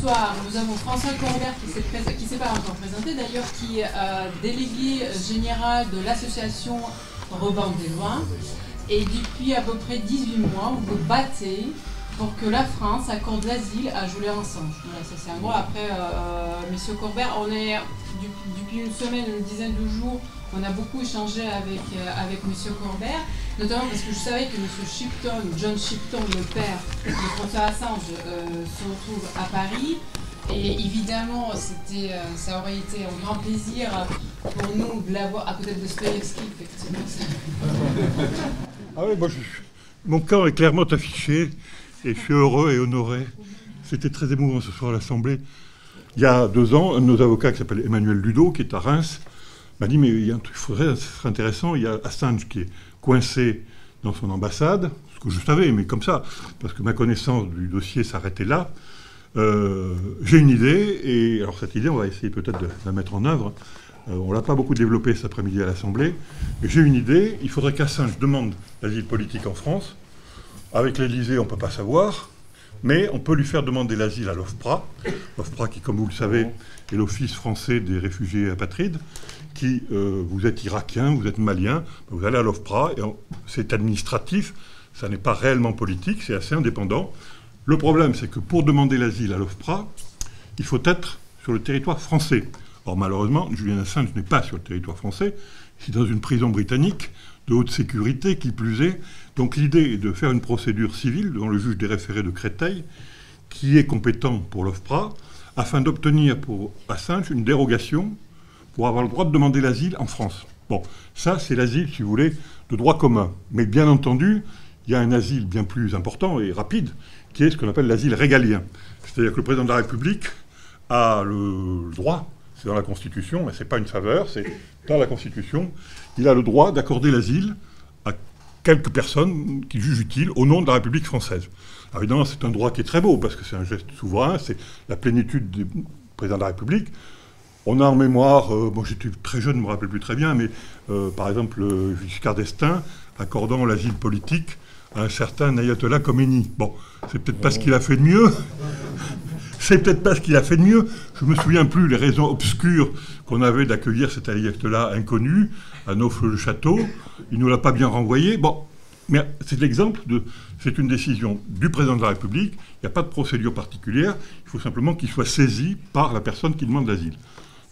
soir, nous avons François Corbert qui qui s'est pas encore présenté d'ailleurs, qui est euh, délégué général de l'association Robin des Loins. Et depuis à peu près 18 mois, vous vous battez pour que la France accorde l'asile à Julian Assange. Ça c'est un mot. Après, euh, Monsieur Corbert, on est depuis une semaine, une dizaine de jours, on a beaucoup échangé avec, euh, avec Monsieur Corbert, notamment parce que je savais que Monsieur Shipton, John Shipton, le père de François Assange, euh, se retrouve à Paris. Et évidemment, c'était, euh, ça aurait été un grand plaisir pour nous de l'avoir à côté de Dostoevsky, effectivement. Ah oui, moi, mon camp est clairement affiché et je suis heureux et honoré. C'était très émouvant ce soir à l'Assemblée. Il y a deux ans, un de nos avocats qui s'appelle Emmanuel Ludo, qui est à Reims, m'a dit, mais il y a un truc, faudrait, ce serait intéressant, il y a Assange qui est coincé dans son ambassade, ce que je savais, mais comme ça, parce que ma connaissance du dossier s'arrêtait là. Euh, j'ai une idée, et alors cette idée, on va essayer peut-être de la mettre en œuvre. Euh, on ne l'a pas beaucoup développée cet après-midi à l'Assemblée, mais j'ai une idée, il faudrait qu'Assange demande l'asile politique en France. Avec l'Élysée, on ne peut pas savoir, mais on peut lui faire demander l'asile à l'OFPRA, l'OFPRA qui, comme vous le savez, est l'Office français des réfugiés apatrides, qui, euh, vous êtes irakien, vous êtes malien, vous allez à l'OFPRA, et c'est administratif, ça n'est pas réellement politique, c'est assez indépendant. Le problème, c'est que pour demander l'asile à l'OFPRA, il faut être sur le territoire français. Or, malheureusement, Julien Assange n'est pas sur le territoire français, il est dans une prison britannique de haute sécurité, qui plus est. Donc l'idée est de faire une procédure civile devant le juge des référés de Créteil, qui est compétent pour l'OFPRA, afin d'obtenir pour Assange une dérogation pour avoir le droit de demander l'asile en France. Bon, ça c'est l'asile, si vous voulez, de droit commun. Mais bien entendu, il y a un asile bien plus important et rapide, qui est ce qu'on appelle l'asile régalien. C'est-à-dire que le président de la République a le droit, c'est dans la Constitution, mais ce n'est pas une faveur, c'est dans la Constitution, il a le droit d'accorder l'asile à quelques personnes qu'il juge utile au nom de la République française. Alors évidemment, c'est un droit qui est très beau, parce que c'est un geste souverain, c'est la plénitude du président de la République. On a en mémoire, euh, bon j'étais très jeune, je ne me rappelle plus très bien, mais euh, par exemple Giscard d'Estaing accordant l'asile politique à un certain Ayatollah Khomeini. Bon, c'est peut-être pas ce qu'il a fait de mieux. c'est peut-être pas ce qu'il a fait de mieux. Je me souviens plus les raisons obscures qu'on avait d'accueillir cet Ayatollah inconnu à Neufle-le-Château. Il ne nous l'a pas bien renvoyé. Bon, mais c'est l'exemple de. C'est une décision du président de la République. Il n'y a pas de procédure particulière. Il faut simplement qu'il soit saisi par la personne qui demande l'asile.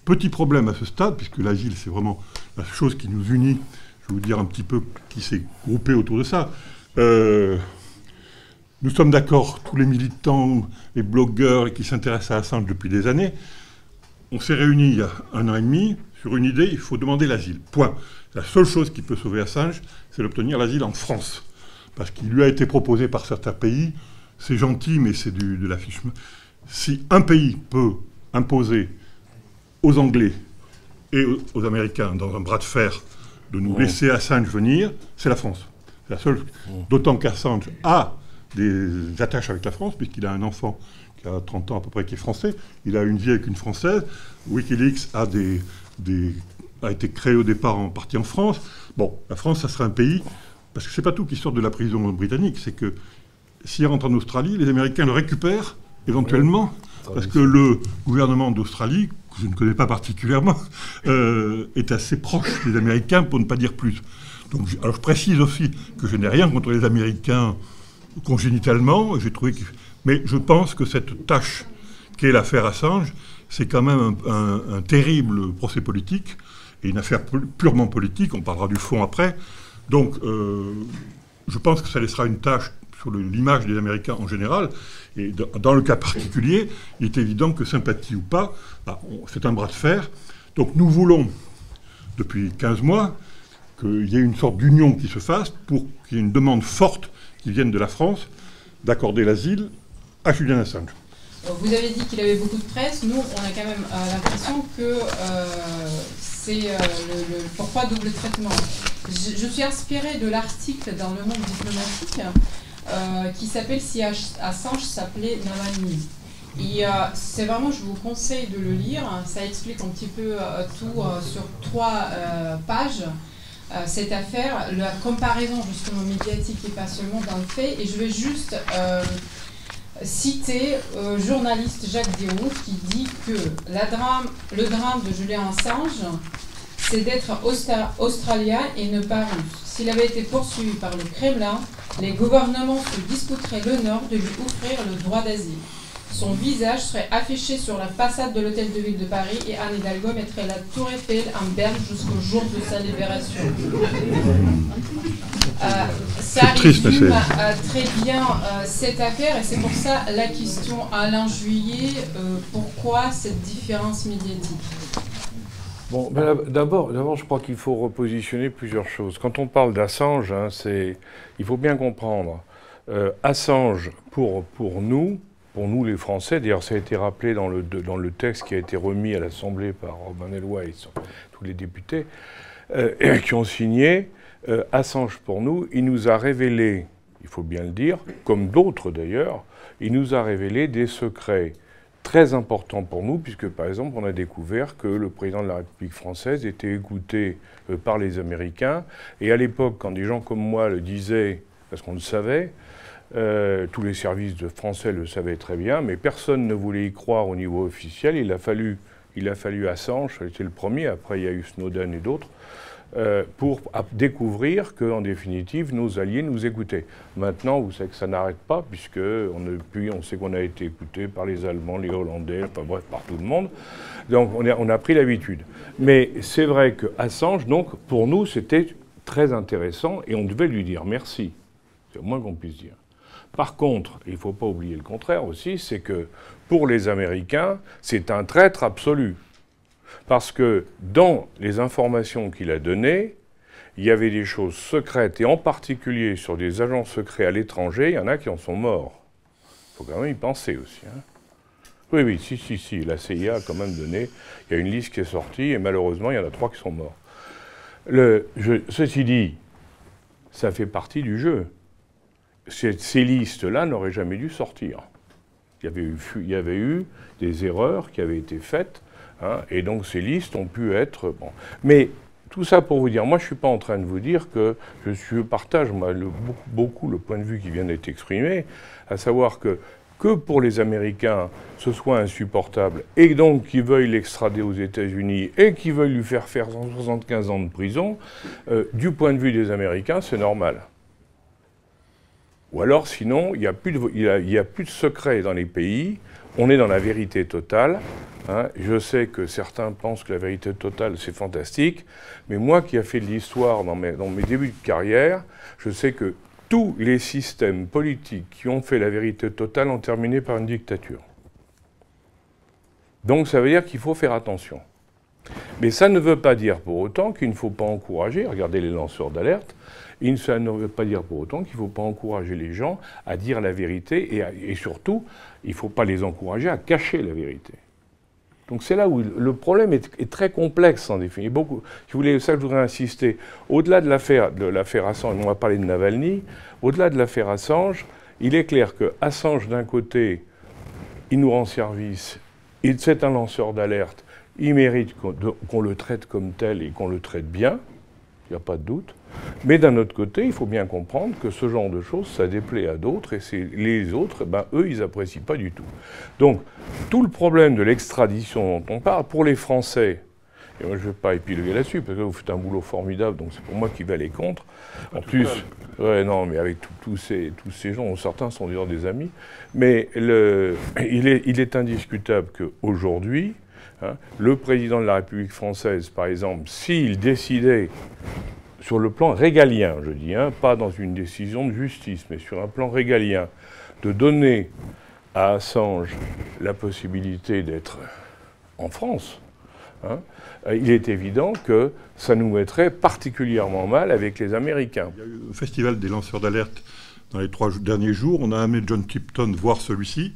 Petit problème à ce stade, puisque l'asile, c'est vraiment la chose qui nous unit. Je vais vous dire un petit peu qui s'est groupé autour de ça. Euh, nous sommes d'accord, tous les militants, les blogueurs qui s'intéressent à Assange depuis des années. On s'est réunis il y a un an et demi sur une idée, il faut demander l'asile. Point. La seule chose qui peut sauver Assange, c'est d'obtenir l'asile en France. Parce qu'il lui a été proposé par certains pays, c'est gentil, mais c'est de l'affichement. Si un pays peut imposer aux Anglais et aux Américains dans un bras de fer de nous oh. laisser Assange venir, c'est la France. C'est la seule. Oh. D'autant qu'Assange a des attaches avec la France, puisqu'il a un enfant qui a 30 ans à peu près qui est français. Il a une vie avec une Française. Wikileaks a, des, a été créé au départ en partie en France. Bon, la France, ça serait un pays. Parce que c'est pas tout qui sort de la prison britannique, c'est que s'il rentre en Australie, les Américains le récupèrent éventuellement, parce que le gouvernement d'Australie je ne connais pas particulièrement, euh, est assez proche des Américains, pour ne pas dire plus. Donc, alors je précise aussi que je n'ai rien contre les Américains congénitalement, j'ai trouvé mais je pense que cette tâche qu'est l'affaire Assange, c'est quand même un, terrible procès politique et une affaire purement politique, on parlera du fond après. Donc euh, je pense que ça laissera une tâche sur l'image des Américains en général. Et dans le cas particulier, il est évident que sympathie ou pas, bah, c'est un bras de fer. Donc nous voulons, depuis 15 mois, qu'il y ait une sorte d'union qui se fasse pour qu'il y ait une demande forte qui vienne de la France d'accorder l'asile à Julian Assange. Vous avez dit qu'il avait beaucoup de presse. Nous, on a quand même euh, l'impression que euh, c'est le, pourquoi double traitement. Je, suis inspirée de l'article dans Le Monde diplomatique euh, qui s'appelle Si Assange s'appelait Navalny. Et euh, c'est vraiment, je vous conseille de le lire. Ça explique un petit peu euh, tout sur trois pages. cette affaire, la comparaison justement médiatique et pas seulement dans le fait. Et je vais juste citer le journaliste Jacques Déroux qui dit que le drame de Julien Assange, c'est d'être australien et ne pas russe. S'il avait été poursuivi par le Kremlin, les gouvernements se disputeraient l'honneur de lui offrir le droit d'asile. Son visage serait affiché sur la façade de l'hôtel de ville de Paris et Anne Hidalgo mettrait la tour Eiffel en berne jusqu'au jour de sa libération. Euh, ça résume euh, très bien euh, cette affaire et c'est pour ça la question Alain Juillet, pourquoi cette différence médiatique? D'abord, d'abord, je crois qu'il faut repositionner plusieurs choses. Quand on parle d'Assange, hein, c'est, il faut bien comprendre. Euh, Assange, pour, pour nous, pour nous les Français, d'ailleurs ça a été rappelé dans le, dans le texte qui a été remis à l'Assemblée par Robin Eloi et tous les députés euh, qui ont signé, euh, Assange pour nous, il nous a révélé, il faut bien le dire, comme d'autres d'ailleurs, il nous a révélé des secrets très important pour nous, puisque par exemple, on a découvert que le président de la République française était écouté euh, par les Américains. Et à l'époque, quand des gens comme moi le disaient, parce qu'on le savait, euh, tous les services de français le savaient très bien, mais personne ne voulait y croire au niveau officiel. Il a fallu, il a fallu Assange, c'était le premier, après il y a eu Snowden et d'autres, euh, pour découvrir qu'en définitive, nos alliés nous écoutaient. Maintenant, vous savez que ça n'arrête pas, puisque on, depuis, on sait qu'on a été écouté par les Allemands, les Hollandais, enfin bref, par tout le monde. Donc on a, on a pris l'habitude. Mais c'est vrai que Assange, donc, pour nous, c'était très intéressant et on devait lui dire merci. C'est au moins qu'on puisse dire. Par contre, il ne faut pas oublier le contraire aussi, c'est que pour les Américains, c'est un traître absolu. Parce que dans les informations qu'il a données, il y avait des choses secrètes, et en particulier sur des agents secrets à l'étranger, il y en a qui en sont morts. Il faut quand même y penser aussi. Hein. Oui, oui, si, si, si, la CIA a quand même donné, il y a une liste qui est sortie, et malheureusement, il y en a trois qui sont morts. ceci dit, ça fait partie du jeu. Ces, listes-là n'auraient jamais dû sortir. Il y, avait eu, il y avait eu des erreurs qui avaient été faites Hein, et donc ces listes ont pu être... Bon. Mais tout ça pour vous dire, moi je ne suis pas en train de vous dire que je, partage beaucoup, le point de vue qui vient d'être exprimé, à savoir que que pour les Américains ce soit insupportable et donc qu'ils veuillent l'extrader aux États-Unis et qu'ils veuillent lui faire faire 175 ans de prison, euh, du point de vue des Américains, c'est normal. Ou alors, sinon, il n'y a, a, plus de secret dans les pays, on est dans la vérité totale, Hein, je sais que certains pensent que la vérité totale, c'est fantastique, mais moi qui ai fait de l'histoire dans mes, dans mes débuts de carrière, je sais que tous les systèmes politiques qui ont fait la vérité totale ont terminé par une dictature. Donc ça veut dire qu'il faut faire attention. Mais ça ne veut pas dire pour autant qu'il ne faut pas encourager, regardez les lanceurs d'alerte, ça ne veut pas dire pour autant qu'il ne faut pas encourager les gens à dire la vérité et, et surtout, il ne faut pas les encourager à cacher la vérité. Donc c'est là où le problème est, très complexe en définitive. Si vous voulez, ça je voudrais insister. Au-delà de l'affaire de l'affaire Assange, on va parler de Navalny. Au-delà de l'affaire Assange, il est clair que Assange d'un côté, il nous rend service, c'est un lanceur d'alerte, il mérite qu'on le traite comme tel et qu'on le traite bien. Il n'y a pas de doute. Mais d'un autre côté, il faut bien comprendre que ce genre de choses, ça déplaît à d'autres, et les autres, ben, eux, ils n'apprécient pas du tout. Donc, tout le problème de l'extradition dont on parle, pour les Français, et moi je ne vais pas épiloguer là-dessus, parce que vous faites un boulot formidable, donc c'est pour moi qui vais aller contre. En plus, ouais, non, mais avec tous ces, tous ces gens, certains sont d'ailleurs des amis, mais le, il, est, il est indiscutable qu'aujourd'hui, hein, le président de la République française, par exemple, s'il décidait sur le plan régalien, je dis, hein, pas dans une décision de justice, mais sur un plan régalien, de donner à Assange la possibilité d'être en France, hein, il est évident que ça nous mettrait particulièrement mal avec les Américains. Il y a eu le festival des lanceurs d'alerte dans les trois derniers jours. On a amené John Tipton voir celui-ci.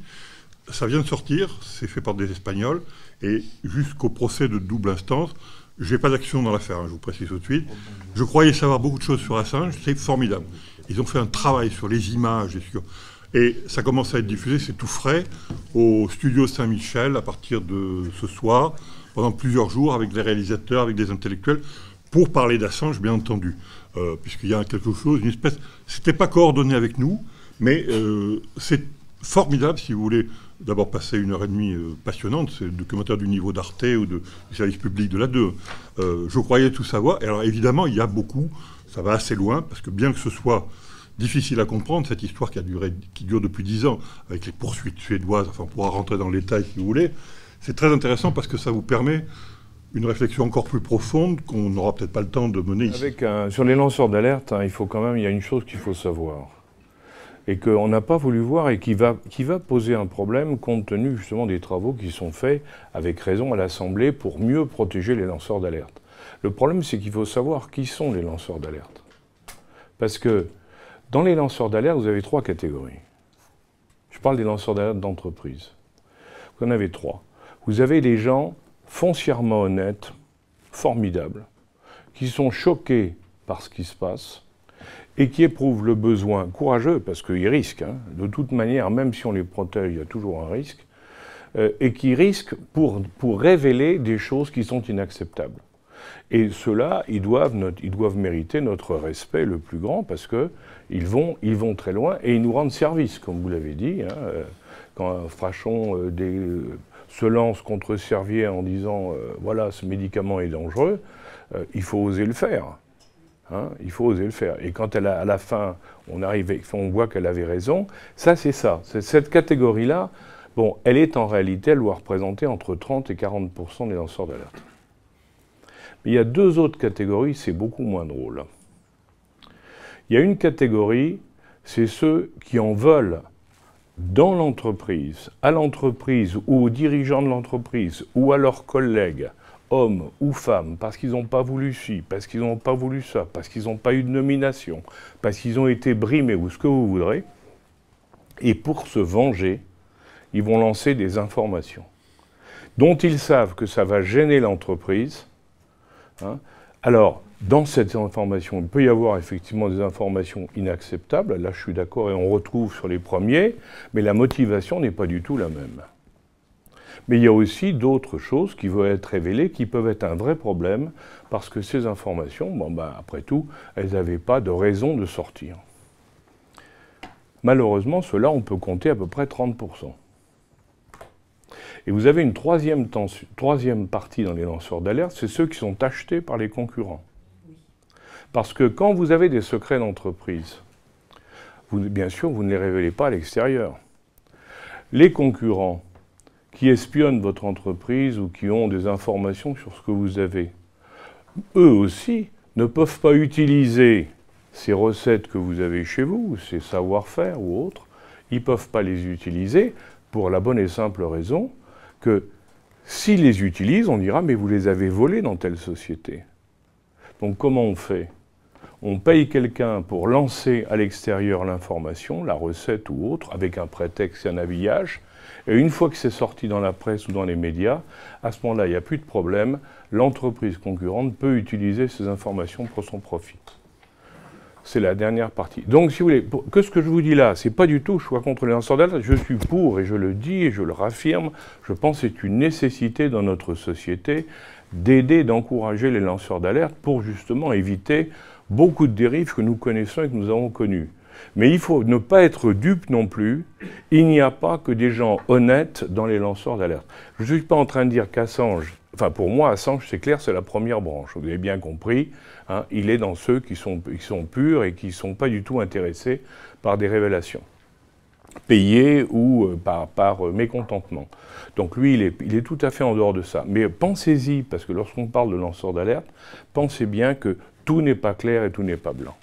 Ça vient de sortir, c'est fait par des Espagnols, et jusqu'au procès de double instance, je n'ai pas d'action dans l'affaire, hein, je vous précise tout de suite. Je croyais savoir beaucoup de choses sur Assange, c'est formidable. Ils ont fait un travail sur les images et ça commence à être diffusé, c'est tout frais, au studio Saint-Michel à partir de ce soir, pendant plusieurs jours, avec des réalisateurs, avec des intellectuels, pour parler d'Assange, bien entendu. Euh, puisqu'il y a quelque chose, une espèce... C'était pas coordonné avec nous, mais euh, c'est formidable si vous voulez d'abord passer une heure et demie euh, passionnante, c'est le documentaire du niveau d'Arte ou de, du service public de la 2. Euh, je croyais tout savoir. Et alors évidemment, il y a beaucoup, ça va assez loin, parce que bien que ce soit difficile à comprendre, cette histoire qui, a duré, dure depuis dix ans, avec les poursuites suédoises, enfin on pourra rentrer dans le détail si vous voulez, c'est très intéressant parce que ça vous permet une réflexion encore plus profonde qu'on n'aura peut-être pas le temps de mener ici. Sur les lanceurs d'alerte, hein, il faut quand même, il y a une chose qu'il faut savoir et qu'on n'a pas voulu voir et qui va, poser un problème compte tenu justement des travaux qui sont faits avec raison à l'Assemblée pour mieux protéger les lanceurs d'alerte. Le problème, c'est qu'il faut savoir qui sont les lanceurs d'alerte. Parce que dans les lanceurs d'alerte, vous avez trois catégories. Je parle des lanceurs d'alerte d'entreprise. Vous en avez trois. Vous avez des gens foncièrement honnêtes, formidables, qui sont choqués par ce qui se passe, et qui éprouvent le besoin courageux, parce qu'ils risquent, hein, de toute manière, même si on les protège, il y a toujours un risque, euh, et qui risquent pour, pour révéler des choses qui sont inacceptables. Et ceux-là, ils doivent, ils doivent mériter notre respect le plus grand, parce qu'ils vont, ils vont très loin, et ils nous rendent service, comme vous l'avez dit. Hein, euh, quand Frachon euh, se lance contre Servier en disant voilà, ce médicament est dangereux, il faut oser le faire. Hein, il faut oser le faire. Et quand elle à la fin, on, arrive, on voit qu'elle avait raison, ça c'est ça. Cette catégorie-là, bon, elle est en réalité, elle doit représenter entre 30 et 40% des lanceurs d'alerte. Mais il y a deux autres catégories, c'est beaucoup moins drôle. Il y a une catégorie, c'est ceux qui en veulent dans l'entreprise, à l'entreprise ou aux dirigeants de l'entreprise ou à leurs collègues hommes ou femmes, parce qu'ils n'ont pas voulu ci, parce qu'ils n'ont pas voulu ça, parce qu'ils n'ont pas eu de nomination, parce qu'ils ont été brimés ou ce que vous voudrez, et pour se venger, ils vont lancer des informations dont ils savent que ça va gêner l'entreprise. Hein. Alors, dans cette information, il peut y avoir effectivement des informations inacceptables, là je suis d'accord, et on retrouve sur les premiers, mais la motivation n'est pas du tout la même. Mais il y a aussi d'autres choses qui vont être révélées qui peuvent être un vrai problème parce que ces informations, bon, ben, après tout, elles n'avaient pas de raison de sortir. Malheureusement, cela, on peut compter à peu près 30%. Et vous avez une troisième, troisième partie dans les lanceurs d'alerte, c'est ceux qui sont achetés par les concurrents. Parce que quand vous avez des secrets d'entreprise, bien sûr, vous ne les révélez pas à l'extérieur. Les concurrents qui espionnent votre entreprise ou qui ont des informations sur ce que vous avez, eux aussi ne peuvent pas utiliser ces recettes que vous avez chez vous, ces savoir-faire ou autres, ils ne peuvent pas les utiliser pour la bonne et simple raison que s'ils les utilisent, on dira mais vous les avez volés dans telle société. Donc comment on fait? On paye quelqu'un pour lancer à l'extérieur l'information, la recette ou autre, avec un prétexte et un habillage, et une fois que c'est sorti dans la presse ou dans les médias, à ce moment-là, il n'y a plus de problème. L'entreprise concurrente peut utiliser ces informations pour son profit. C'est la dernière partie. Donc, si vous voulez, que ce que je vous dis là, c'est pas du tout je suis contre les lanceurs d'alerte. Je suis pour et je le dis et je le raffirme. Je pense que c'est une nécessité dans notre société d'aider, d'encourager les lanceurs d'alerte pour justement éviter beaucoup de dérives que nous connaissons et que nous avons connues. Mais il faut ne pas être dupe non plus. Il n'y a pas que des gens honnêtes dans les lanceurs d'alerte. Je ne suis pas en train de dire qu'Assange, enfin pour moi, Assange, c'est clair, c'est la première branche. Vous avez bien compris. Hein, il est dans ceux qui sont, purs et qui ne sont pas du tout intéressés par des révélations payées ou euh, par, euh, mécontentement. Donc lui, il est, tout à fait en dehors de ça. Mais pensez-y, parce que lorsqu'on parle de lanceurs d'alerte, pensez bien que tout n'est pas clair et tout n'est pas blanc.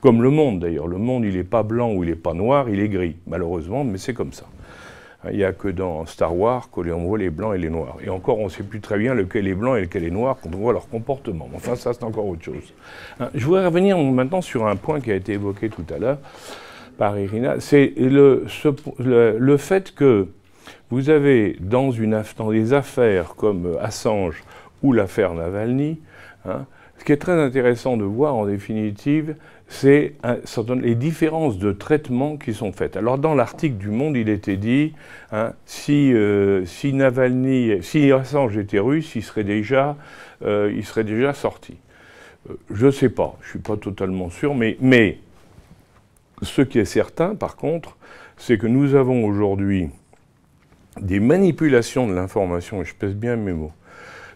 Comme le monde d'ailleurs. Le monde, il n'est pas blanc ou il n'est pas noir, il est gris, malheureusement, mais c'est comme ça. Il n'y a que dans Star Wars qu'on voit les blancs et les noirs. Et encore, on ne sait plus très bien lequel est blanc et lequel est noir quand on voit leur comportement. Enfin, ça, c'est encore autre chose. Hein, je voudrais revenir maintenant sur un point qui a été évoqué tout à l'heure par Irina. C'est le, fait que vous avez dans des affaires comme Assange ou l'affaire Navalny, hein, ce qui est très intéressant de voir en définitive, c'est les différences de traitement qui sont faites. Alors dans l'article du Monde, il était dit, hein, si, euh, si, Navalny, si Assange était russe, il serait déjà, euh, sorti. Euh, je ne sais pas, je ne suis pas totalement sûr, mais, mais ce qui est certain, par contre, c'est que nous avons aujourd'hui des manipulations de l'information, et je pèse bien mes mots,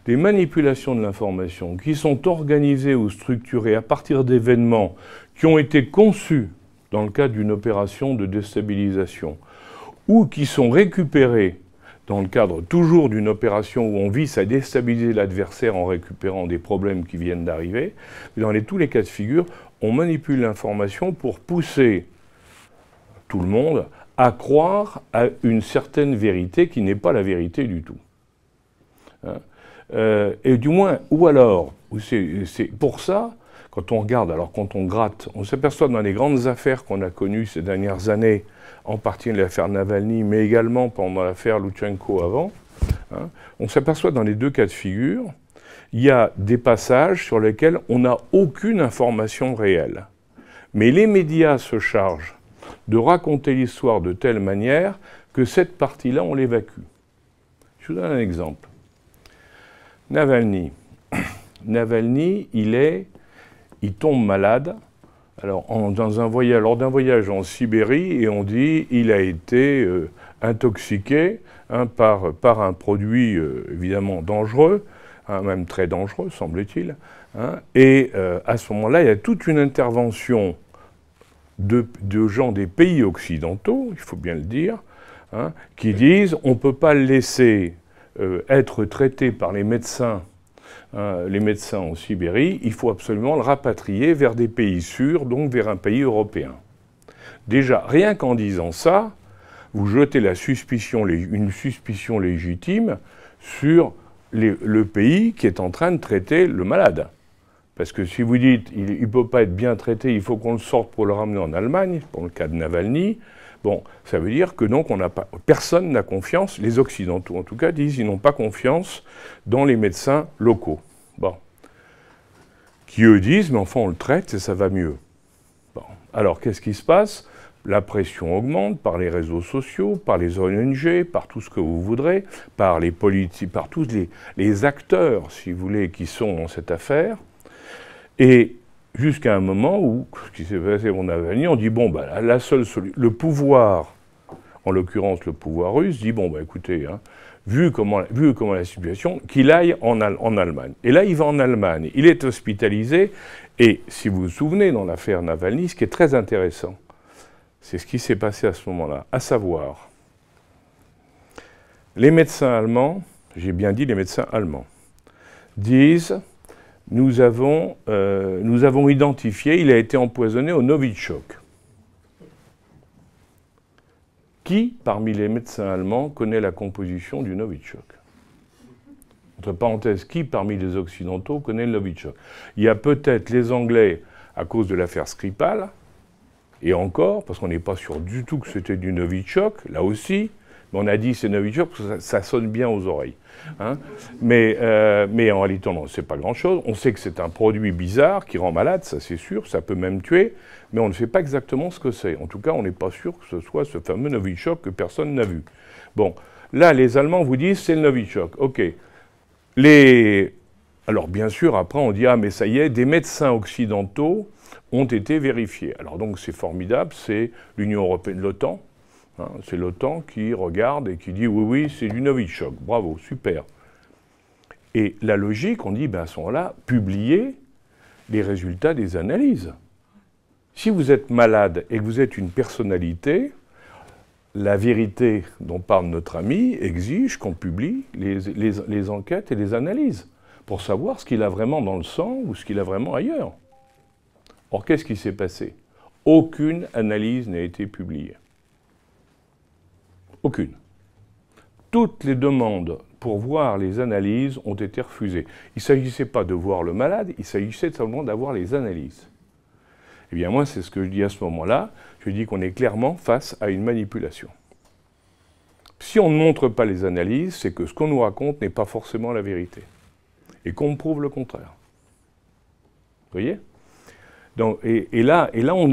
des manipulations de l'information qui sont organisées ou structurées à partir d'événements qui ont été conçus dans le cadre d'une opération de déstabilisation, ou qui sont récupérés dans le cadre toujours d'une opération où on vise à déstabiliser l'adversaire en récupérant des problèmes qui viennent d'arriver, dans les, tous les cas de figure, on manipule l'information pour pousser tout le monde à croire à une certaine vérité qui n'est pas la vérité du tout. Hein euh, et du moins, ou alors, c'est pour ça, quand on regarde, alors quand on gratte, on s'aperçoit dans les grandes affaires qu'on a connues ces dernières années, en partie l'affaire Navalny, mais également pendant l'affaire Lutsenko avant, hein, on s'aperçoit dans les deux cas de figure, il y a des passages sur lesquels on n'a aucune information réelle. Mais les médias se chargent de raconter l'histoire de telle manière que cette partie-là, on l'évacue. Je vous donne un exemple. Navalny. Navalny, il est, il tombe malade. Alors, dans un voyage, lors d'un voyage en Sibérie, et on dit il a été euh, intoxiqué hein, par, par, un produit euh, évidemment dangereux, hein, même très dangereux, semble-t-il. Hein. et euh, à ce moment-là, il y a toute une intervention de, gens des pays occidentaux, il faut bien le dire, qui disent on ne peut pas le laisser être traité par les médecins, hein, les médecins en Sibérie, il faut absolument le rapatrier vers des pays sûrs, donc vers un pays européen. Déjà, rien qu'en disant ça, vous jetez la suspicion, une suspicion légitime sur le pays qui est en train de traiter le malade. Parce que si vous dites il ne peut pas être bien traité, il faut qu'on le sorte pour le ramener en Allemagne, pour le cas de Navalny, bon, ça veut dire que donc on n'a pas, personne n'a confiance, les Occidentaux en tout cas disent qu'ils n'ont pas confiance dans les médecins locaux. Bon. Qui eux disent, mais enfin on le traite et ça va mieux. Bon. Alors qu'est-ce qui se passe? La pression augmente par les réseaux sociaux, par les ONG, par tout ce que vous voudrez, par les politiques, par tous les, les acteurs, si vous voulez, qui sont dans cette affaire. Et jusqu'à un moment où, ce qui s'est passé on a on dit bon, bah, la seule solution, le pouvoir, en l'occurrence le pouvoir russe, dit bon, bah, écoutez, hein, vu, comment, vu comment la situation, qu'il aille en, en, Allemagne. Et là, il va en Allemagne, il est hospitalisé, et si vous vous souvenez, dans l'affaire Navalny, ce qui est très intéressant, c'est ce qui s'est passé à ce moment-là, à savoir, les médecins allemands, j'ai bien dit les médecins allemands, disent nous avons, euh, nous avons identifié, il a été empoisonné au Novichok. Qui, parmi les médecins allemands, connaît la composition du Novichok? Entre parenthèses, qui, parmi les Occidentaux, connaît le Novichok? Il y a peut-être les Anglais à cause de l'affaire Skripal, et encore, parce qu'on n'est pas sûr du tout que c'était du Novichok, là aussi, on a dit c'est Novichok parce que ça sonne bien aux oreilles. Hein. mais, euh, mais en réalité, on ne sait pas grand-chose. On sait que c'est un produit bizarre qui rend malade, ça c'est sûr, ça peut même tuer, mais on ne sait pas exactement ce que c'est. En tout cas, on n'est pas sûr que ce soit ce fameux Novichok que personne n'a vu. Bon, là, les Allemands vous disent c'est le Novichok. OK. Les... Alors, bien sûr, après, on dit ah, mais ça y est, des médecins occidentaux ont été vérifiés. Alors, donc, c'est formidable, c'est l'Union européenne, l'OTAN, Hein, c'est l'OTAN qui regarde et qui dit oui, oui, c'est du Novichok. Bravo, super. Et la logique, on dit ben à ce moment-là, publiez les résultats des analyses. Si vous êtes malade et que vous êtes une personnalité, la vérité dont parle notre ami exige qu'on publie les, les, enquêtes et les analyses pour savoir ce qu'il a vraiment dans le sang ou ce qu'il a vraiment ailleurs. Or, qu'est-ce qui s'est passé? Aucune analyse n'a été publiée. Aucune. Toutes les demandes pour voir les analyses ont été refusées. Il ne s'agissait pas de voir le malade, il s'agissait simplement d'avoir les analyses. Eh bien moi, c'est ce que je dis à ce moment-là. Je dis qu'on est clairement face à une manipulation. Si on ne montre pas les analyses, c'est que ce qu'on nous raconte n'est pas forcément la vérité. Et qu'on prouve le contraire. Vous voyez? Et, là, on,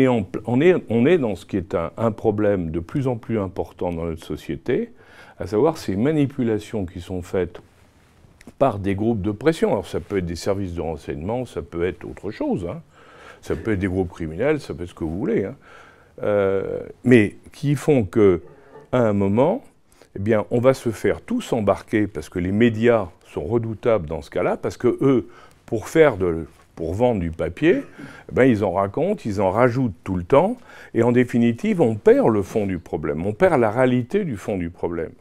est dans ce qui est un, problème de plus en plus important dans notre société, à savoir ces manipulations qui sont faites par des groupes de pression. Alors ça peut être des services de renseignement, ça peut être autre chose, hein. ça peut être des groupes criminels, ça peut être ce que vous voulez. Hein. mais qui font que, à un moment, eh bien, on va se faire tous embarquer parce que les médias sont redoutables dans ce cas-là, parce que eux, pour faire de, pour vendre du papier, eh ben, ils en racontent, ils en rajoutent tout le temps, et en définitive, on perd le fond du problème, on perd la réalité du fond du problème.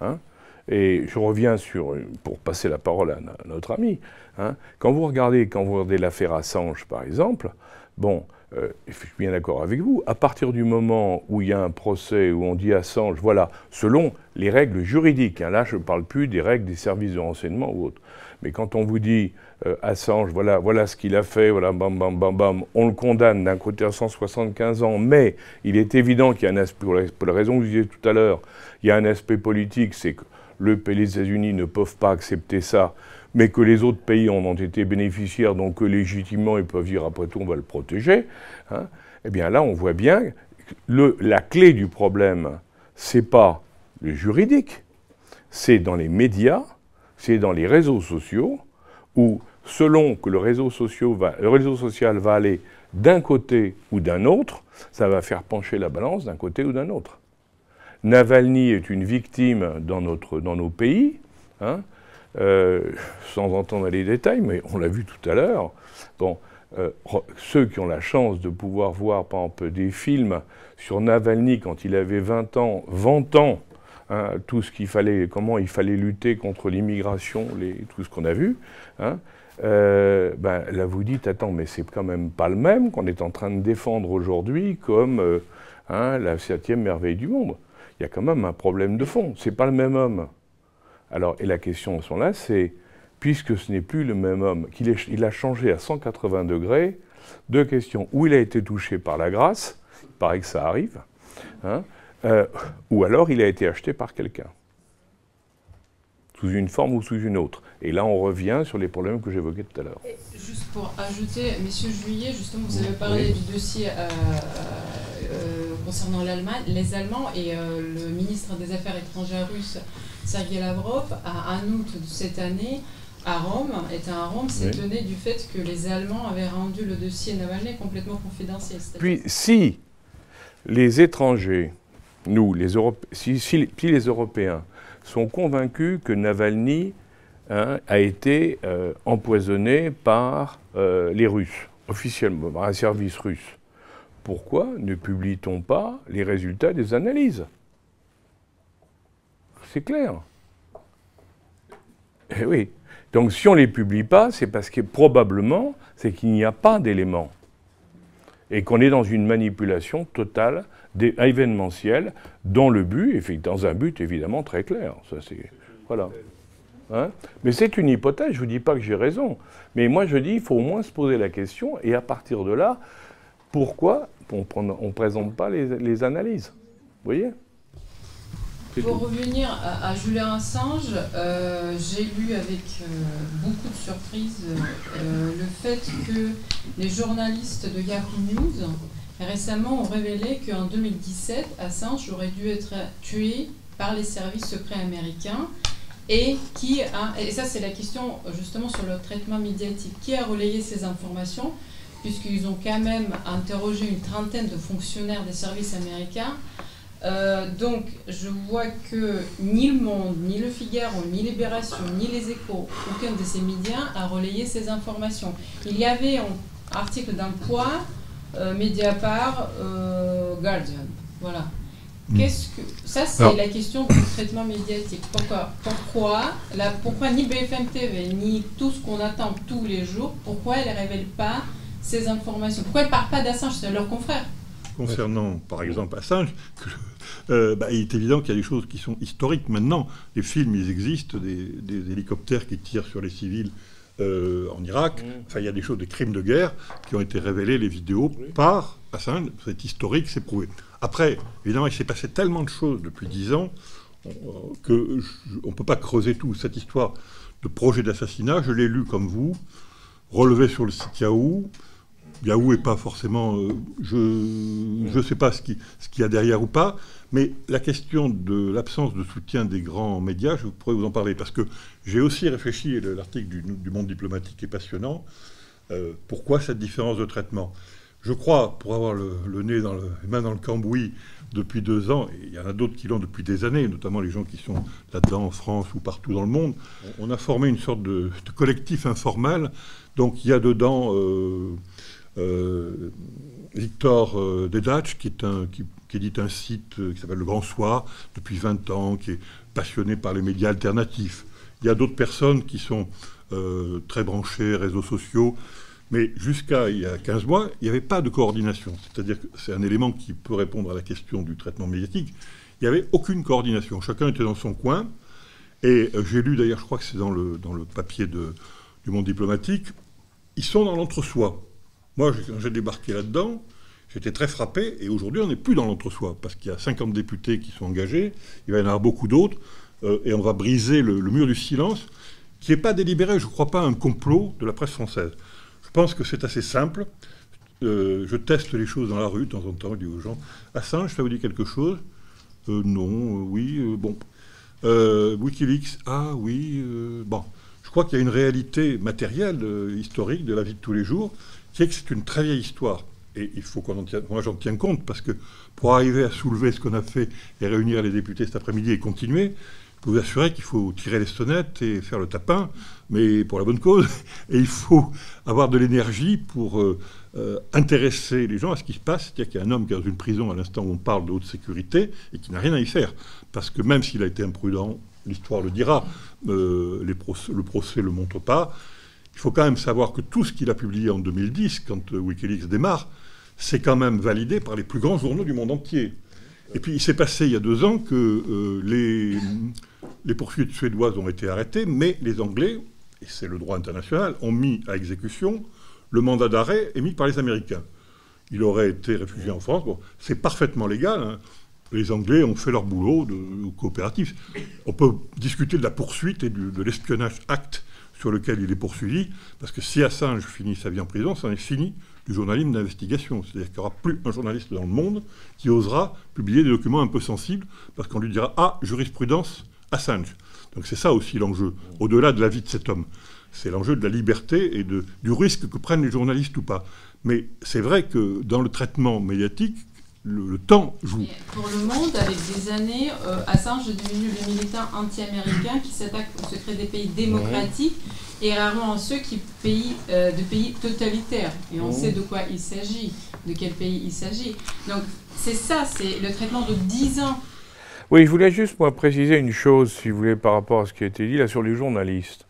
Hein. et je reviens sur, pour passer la parole à, notre ami, hein, quand vous regardez, quand vous regardez l'affaire Assange, par exemple, bon, euh, je suis bien d'accord avec vous, à partir du moment où il y a un procès, où on dit Assange, voilà, selon les règles juridiques, hein, là je ne parle plus des règles des services de renseignement ou autres, mais quand on vous dit euh, Assange, voilà, ce qu'il a fait, voilà, bam, bam, bam, bam, on le condamne d'un côté à 175 ans, mais il est évident qu'il y a un aspect, pour la, raison que vous disiez tout à l'heure, il y a un aspect politique, c'est que le, les États-Unis ne peuvent pas accepter ça, mais que les autres pays en ont été bénéficiaires, donc que légitimement ils peuvent dire après tout on va le protéger, hein, eh bien là on voit bien le, la clé du problème, c'est pas le juridique, c'est dans les médias, c'est dans les réseaux sociaux, où selon que le réseau, social va aller d'un côté ou d'un autre, ça va faire pencher la balance d'un côté ou d'un autre. Navalny est une victime dans, notre, dans nos pays, hein, euh, sans entendre les détails, mais on l'a vu tout à l'heure. Euh, ceux qui ont la chance de pouvoir voir, des films sur Navalny quand il avait 20 ans, vantant hein, tout ce qu'il fallait, comment il fallait lutter contre l'immigration, tout ce qu'on a vu, hein, euh, ben, là vous dites, attends, mais c'est quand même pas le même qu'on est en train de défendre aujourd'hui comme hein, la septième merveille du monde. Il y a quand même un problème de fond. C'est pas le même homme. Alors, et la question sont là, c'est, puisque ce n'est plus le même homme, qu'il il a changé à 180 degrés, deux questions. Où il a été touché par la grâce, il paraît que ça arrive, hein, euh, ou alors il a été acheté par quelqu'un, sous une forme ou sous une autre. Et là, on revient sur les problèmes que j'évoquais tout à l'heure. Juste pour ajouter, Monsieur Juillet, justement, vous avez parlé du dossier euh, euh, concernant l'Allemagne, les Allemands et le ministre des Affaires étrangères russe Sergei Lavrov, à un août de cette année, à Rome, était à Rome, s'étonnait du fait que les Allemands avaient rendu le dossier Navalny complètement confidentiel. Puis, si les étrangers, nous, les, si, les Européens, sont convaincus que Navalny hein, a été euh, empoisonné par euh, les Russes, officiellement, par un service russe, pourquoi ne publie-t-on pas les résultats des analyses? C'est clair. Eh oui. Donc si on ne les publie pas, c'est parce que probablement, c'est qu'il n'y a pas d'éléments. Et qu'on est dans une manipulation totale événementielle, dans le but, dans un but évidemment très clair. Ça, c'est, voilà. Hein? Mais c'est une hypothèse, je ne vous dis pas que j'ai raison. Mais moi je dis, il faut au moins se poser la question, et à partir de là, pourquoi on ne présente pas les, les analyses? Vous voyez? Pour revenir à, Julien Assange, euh, j'ai lu avec euh, beaucoup de surprise euh, le fait que les journalistes de Yahoo News récemment ont révélé qu'en 2017, Assange aurait dû être tué par les services secrets américains et qui a, et ça c'est la question justement sur le traitement médiatique, qui a relayé ces informations? Puisqu'ils ont quand même interrogé une trentaine de fonctionnaires des services américains euh, donc, je vois que ni Le Monde, ni Le Figaro, ni Libération, ni Les Échos, aucun de ces médias a relayé ces informations. Il y avait un article d'un poids, euh, Mediapart, euh, Guardian. Voilà. Hmm. Qu'est-ce que ça c'est la question du traitement médiatique. Pourquoi pourquoi, la, pourquoi ni BFM TV ni tout ce qu'on attend tous les jours, pourquoi elles ne révèlent pas ces informations? Pourquoi elles ne parlent pas d'Assange, c'est leurs confrères Concernant, par exemple, Assange, euh, bah, il est évident qu'il y a des choses qui sont historiques maintenant. Les films, ils existent, des, hélicoptères qui tirent sur les civils euh, en Irak. Mmh. Enfin, il y a des choses, des crimes de guerre qui ont été révélés, les vidéos, par Assange. C'est historique, c'est prouvé. Après, évidemment, il s'est passé tellement de choses depuis dix ans qu'on ne peut pas creuser tout. Cette histoire de projet d'assassinat, je l'ai lu comme vous, relevé sur le site Yahoo. Yahoo n'est pas forcément. Euh, je ne sais pas ce qu'il ce y a derrière ou pas, mais la question de l'absence de soutien des grands médias, je pourrais vous en parler, parce que j'ai aussi réfléchi, l'article du, Monde diplomatique est passionnant, euh, pourquoi cette différence de traitement? Je crois, pour avoir le, nez dans le, les mains dans le cambouis depuis deux ans, et il y en a d'autres qui l'ont depuis des années, notamment les gens qui sont là-dedans en France ou partout dans le monde, on a formé une sorte de, collectif informel. Donc il y a dedans euh, Victor euh, Dedach, qui, est un, qui, édite un site qui s'appelle Le Grand Soir depuis 20 ans, qui est passionné par les médias alternatifs. Il y a d'autres personnes qui sont très branchées, réseaux sociaux. Mais jusqu'à il y a 15 mois, il n'y avait pas de coordination. C'est-à-dire que c'est un élément qui peut répondre à la question du traitement médiatique. Il n'y avait aucune coordination. Chacun était dans son coin. Et euh, j'ai lu d'ailleurs, je crois que c'est dans le, dans le papier de, du monde diplomatique, ils sont dans l'entre-soi. Moi, quand j'ai débarqué là-dedans, j'étais très frappé. Et aujourd'hui, on n'est plus dans l'entre-soi. Parce qu'il y a 50 députés qui sont engagés. Il va y en avoir beaucoup d'autres. Euh, et on va briser le, mur du silence, qui n'est pas délibéré, je ne crois pas, un complot de la presse française. Je pense que c'est assez simple. Euh, je teste les choses dans la rue de temps en temps. Je dis aux gens Assange, ça vous dit quelque chose? Euh, Non, oui, bon. Wikileaks, ah oui, bon. Je crois qu'il y a une réalité matérielle, historique de la vie de tous les jours, qui est que c'est une très vieille histoire. Et il faut qu'on en tienne. Moi, j'en tiens compte parce que pour arriver à soulever ce qu'on a fait et réunir les députés cet après-midi et continuer, je peux vous assurer qu'il faut tirer les sonnettes et faire le tapin, mais pour la bonne cause. Et il faut avoir de l'énergie pour euh, euh, intéresser les gens à ce qui se passe. C'est-à-dire qu'il y a un homme qui est dans une prison à l'instant où on parle de haute sécurité et qui n'a rien à y faire. Parce que même s'il a été imprudent, l'histoire le dira, euh, le procès ne le montre pas. Il faut quand même savoir que tout ce qu'il a publié en 2010, quand Wikileaks démarre, c'est quand même validé par les plus grands journaux du monde entier. Et puis il s'est passé il y a deux ans que les, les poursuites suédoises ont été arrêtées, mais les Anglais, et c'est le droit international, ont mis à exécution le mandat d'arrêt émis par les Américains. Il aurait été réfugié en France. Bon, c'est parfaitement légal. Hein. Les Anglais ont fait leur boulot de, coopératif. On peut discuter de la poursuite et de l'espionnage acte sur lequel il est poursuivi, parce que si Assange finit sa vie en prison, c'en est fini du journalisme d'investigation. C'est-à-dire qu'il n'y aura plus un journaliste dans le monde qui osera publier des documents un peu sensibles, parce qu'on lui dira Ah, jurisprudence, Assange. Donc c'est ça aussi l'enjeu, au-delà de la vie de cet homme. C'est l'enjeu de la liberté et du risque que prennent les journalistes ou pas. Mais c'est vrai que dans le traitement médiatique, le, temps joue. pour le monde, avec des années, euh, Assange est devenu le militant anti-américain qui s'attaque au secret des pays démocratiques et rarement en ceux qui pays, euh, de pays totalitaires. Et on sait de quoi il s'agit, de quel pays il s'agit. Donc c'est ça, c'est le traitement de 10 ans oui, je voulais juste moi préciser une chose, si vous voulez, par rapport à ce qui a été dit là sur les journalistes.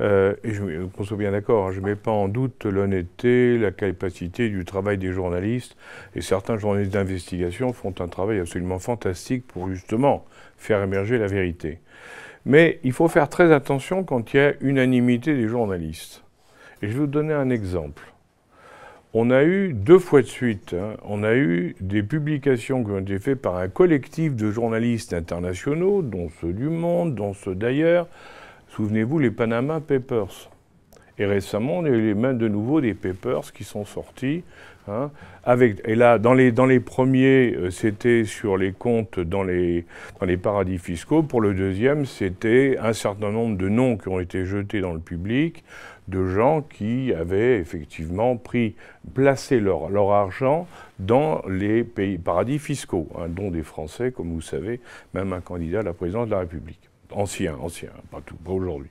Euh, et je, qu'on soit bien d'accord, hein, je ne mets pas en doute l'honnêteté, la capacité du travail des journalistes. Et certains journalistes d'investigation font un travail absolument fantastique pour justement faire émerger la vérité. Mais il faut faire très attention quand il y a unanimité des journalistes. Et je vais vous donner un exemple on a eu deux fois de suite, hein, on a eu des publications qui ont été faites par un collectif de journalistes internationaux, dont ceux du Monde, dont ceux d'ailleurs. Souvenez-vous, les Panama Papers. Et récemment, on a eu mains de nouveau des papers qui sont sortis. Hein, et là, dans les, premiers, euh, c'était sur les comptes dans les, paradis fiscaux. Pour le deuxième, c'était un certain nombre de noms qui ont été jetés dans le public de gens qui avaient effectivement pris, placé leur, argent dans les paradis fiscaux, hein, dont des Français, comme vous savez, même un candidat à la présidence de la République. Ancien, ancien, pas tout, pas aujourd'hui.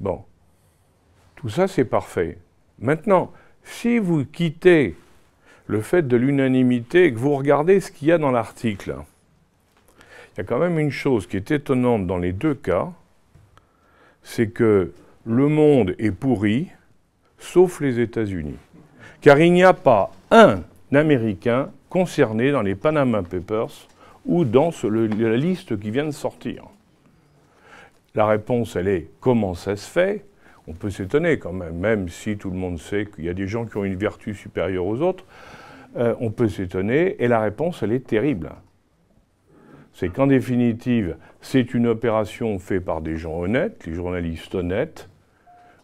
Bon, tout ça c'est parfait. Maintenant, si vous quittez le fait de l'unanimité et que vous regardez ce qu'il y a dans l'article, il y a quand même une chose qui est étonnante dans les deux cas, c'est que le monde est pourri, sauf les États-Unis. Car il n'y a pas un Américain concerné dans les Panama Papers ou dans la liste qui vient de sortir. La réponse, elle est comment ça se fait? On peut s'étonner quand même, même si tout le monde sait qu'il y a des gens qui ont une vertu supérieure aux autres. Euh, on peut s'étonner, et la réponse, elle est terrible c'est qu'en définitive, c'est une opération faite par des gens honnêtes, les journalistes honnêtes,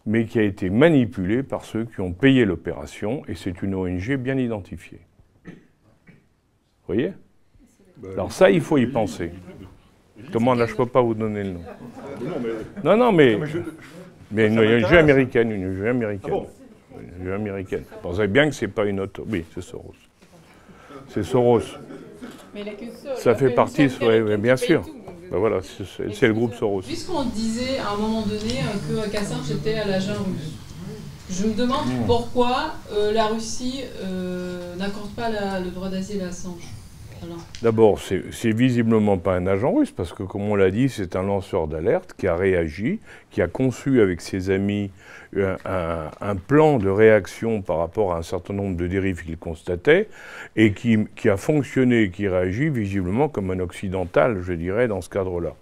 mais qui a été manipulée par ceux qui ont payé l'opération, et c'est une ONG bien identifiée. Vous voyez? Alors ça, il faut y penser. Comment là, je ne peux pas vous donner le nom. Non, non, mais... Mais une ONG américaine, une ONG américaine. américaine. Vous savez bien que c'est pas une auto. Oui, c'est Soros. C'est Soros. Mais il a que ça. fait partie, oui, bien sûr. Ben voilà, c'est le groupe Soros. Puisqu'on disait à un moment donné euh, que Kassinch était à l'agent russe, je me demande hmm. pourquoi euh, la Russie euh, n'accorde pas le droit d'asile à Assange. D'abord, c'est visiblement pas un agent russe, parce que comme on l'a dit, c'est un lanceur d'alerte qui a réagi, qui a conçu avec ses amis un, plan de réaction par rapport à un certain nombre de dérives qu'il constatait, et qui, qui a fonctionné, qui réagit visiblement comme un occidental, je dirais, dans ce cadre-là.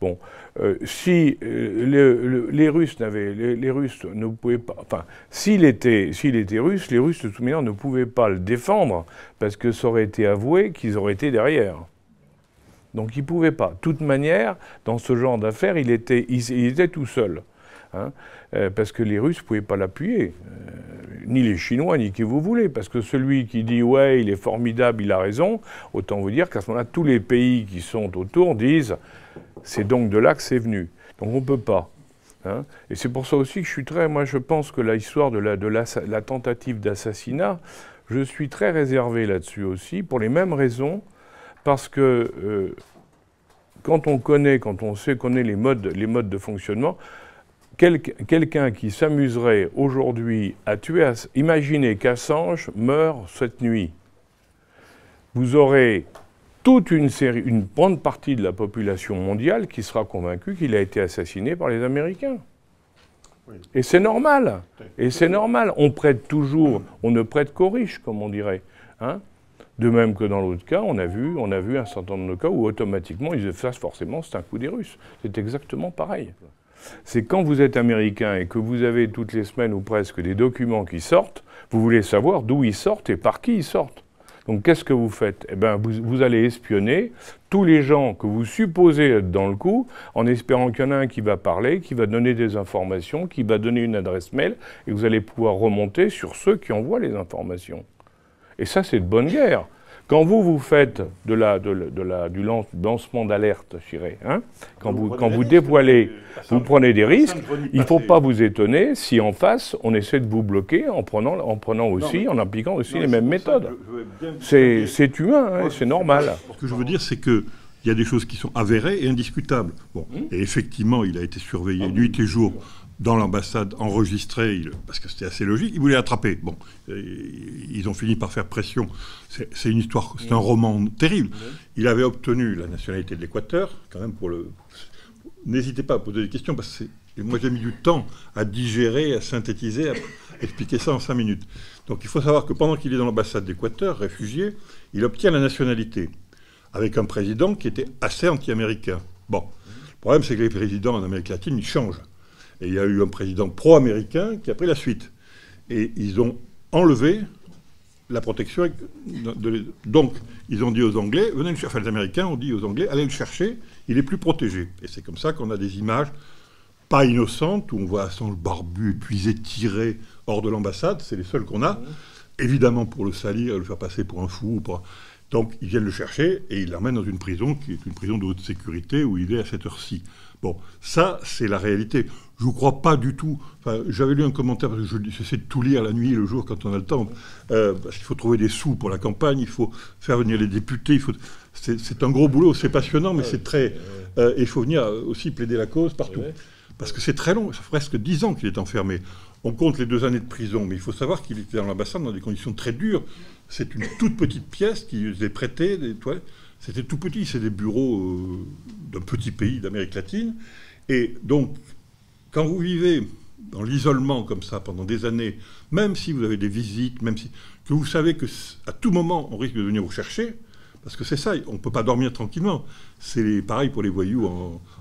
Bon, euh, si euh, les Russes n'avaient, les, Russes ne pouvaient pas, enfin, s'il était, s'il était russe, les Russes de toute manière ne pouvaient pas le défendre parce que ça aurait été avoué qu'ils auraient été derrière. Donc ils ne pouvaient pas. De toute manière, dans ce genre d'affaires, il était, il, était tout seul. Hein, euh, parce que les Russes ne pouvaient pas l'appuyer. ni les Chinois, ni qui vous voulez. Parce que celui qui dit ouais, il est formidable, il a raison, autant vous dire qu'à ce moment-là, tous les pays qui sont autour disent c'est donc de là que c'est venu. Donc on ne peut pas. Hein. Et c'est pour ça aussi que je suis très. Moi, je pense que l'histoire de, la, de la, tentative d'assassinat, je suis très réservé là-dessus aussi, pour les mêmes raisons, parce que euh, quand on connaît, quand on sait, connaît les modes, les modes de fonctionnement, quelqu'un qui s'amuserait aujourd'hui à tuer, imaginez qu'Assange meurt cette nuit. Vous aurez toute une série, une grande partie de la population mondiale qui sera convaincue qu'il a été assassiné par les Américains. Et c'est normal. Et c'est normal. On prête toujours, on ne prête qu'aux riches, comme on dirait. Hein. de même que dans l'autre cas, on a, vu, on a vu un certain nombre de cas où automatiquement ils effacent forcément, c'est un coup des Russes. C'est exactement pareil. C'est quand vous êtes américain et que vous avez toutes les semaines ou presque des documents qui sortent, vous voulez savoir d'où ils sortent et par qui ils sortent. Donc qu'est-ce que vous faites? Eh bien, vous, allez espionner tous les gens que vous supposez être dans le coup, en espérant qu'il y en a un qui va parler, qui va donner des informations, qui va donner une adresse mail, et vous allez pouvoir remonter sur ceux qui envoient les informations. Et ça, c'est de bonne guerre. Quand vous, vous faites de la, de, la, du lancement d'alerte, je dirais, hein, quand vous, quand vous dévoilez, vous prenez des risques, il ne faut pas vous étonner si en face, on essaie de vous bloquer en prenant, en prenant aussi, en appliquant aussi les mêmes méthodes. C'est humain, hein, c'est normal. Ce que je veux dire, c'est que il y a des choses qui sont avérées et indiscutables. Bon, hum. et effectivement, il a été surveillé ah nuit et jour dans l'ambassade enregistré, parce que c'était assez logique, ils voulaient l'attraper. Bon, ils ont fini par faire pression. C'est une histoire, c'est un roman terrible. Il avait obtenu la nationalité de l'Équateur, quand même pour le. N'hésitez pas à poser des questions, parce que moi j'ai mis du temps à digérer, à synthétiser, à expliquer ça en cinq minutes. Donc il faut savoir que pendant qu'il est dans l'ambassade d'Équateur, réfugié, il obtient la nationalité, avec un président qui était assez anti-américain. Bon, le problème c'est que les présidents en Amérique latine, ils changent. Et il y a eu un président pro-américain qui a pris la suite. Et ils ont enlevé la protection. donc, ils ont dit aux Anglais, venez le chercher. Les Américains ont dit aux Anglais, allez le chercher, il est plus protégé. Et c'est comme ça qu'on a des images pas innocentes, où on voit Assange barbu, épuisé, tiré hors de l'ambassade. C'est les seuls qu'on a. Évidemment, pour le salir, le faire passer pour un fou. Donc, ils viennent le chercher et ils l'emmènent dans une prison qui est une prison de haute sécurité où il est à cette heure-ci. Bon, ça, c'est la réalité. Je ne crois pas du tout. J'avais lu un commentaire, parce que j'essaie de tout lire la nuit et le jour quand on a le temps, euh, parce qu'il faut trouver des sous pour la campagne, il faut faire venir les députés, il faut... c'est un gros boulot, c'est passionnant, mais c'est très... Euh, et il faut venir aussi plaider la cause partout. Parce que c'est très long, ça fait presque dix ans qu'il est enfermé. On compte les deux années de prison, mais il faut savoir qu'il était dans l'ambassade dans des conditions très dures. C'est une toute petite pièce qui est prêtée, des toilettes. C'était tout petit, c'est des bureaux euh, d'un petit pays d'Amérique latine. Et donc, quand vous vivez dans l'isolement comme ça pendant des années, même si vous avez des visites, même si que vous savez que à tout moment on risque de venir vous chercher, parce que c'est ça, on ne peut pas dormir tranquillement. C'est pareil pour les voyous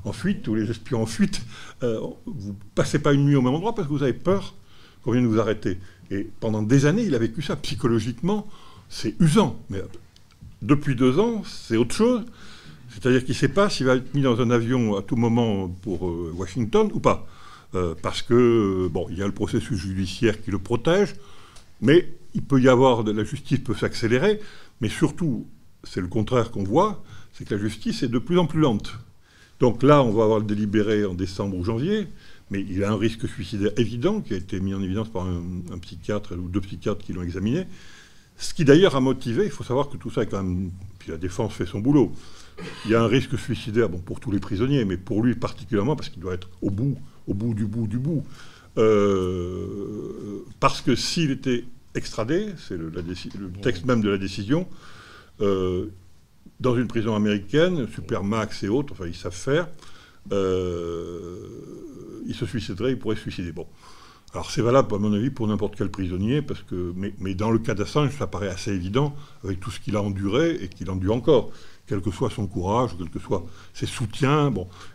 en, fuite ou les espions en fuite. Euh, vous passez pas une nuit au même endroit parce que vous avez peur qu'on vienne vous arrêter. Et pendant des années, il a vécu ça psychologiquement. C'est usant. Mais depuis deux ans, c'est autre chose. C'est-à-dire qu'il ne sait pas s'il va être mis dans un avion à tout moment pour euh, Washington ou pas. Euh, parce que, bon, il y a le processus judiciaire qui le protège, mais il peut y avoir, la justice peut s'accélérer, mais surtout, c'est le contraire qu'on voit, c'est que la justice est de plus en plus lente. Donc là, on va avoir le délibéré en décembre ou janvier, mais il a un risque suicidaire évident qui a été mis en évidence par un, psychiatre ou deux psychiatres qui l'ont examiné. Ce qui d'ailleurs a motivé, il faut savoir que tout ça est quand même. Puis la défense fait son boulot. Il y a un risque suicidaire bon, pour tous les prisonniers, mais pour lui particulièrement, parce qu'il doit être au bout, au bout du bout du bout. Euh, parce que s'il était extradé, c'est le, texte même de la décision, euh, dans une prison américaine, Supermax et autres, enfin ils savent faire, euh, il se suiciderait, il pourrait se suicider. Bon. Alors c'est valable, à mon avis, pour n'importe quel prisonnier, parce que, mais, dans le cas d'Assange, ça paraît assez évident, avec tout ce qu'il a enduré et qu'il endure encore quel que soit son courage, quel que soit ses soutiens.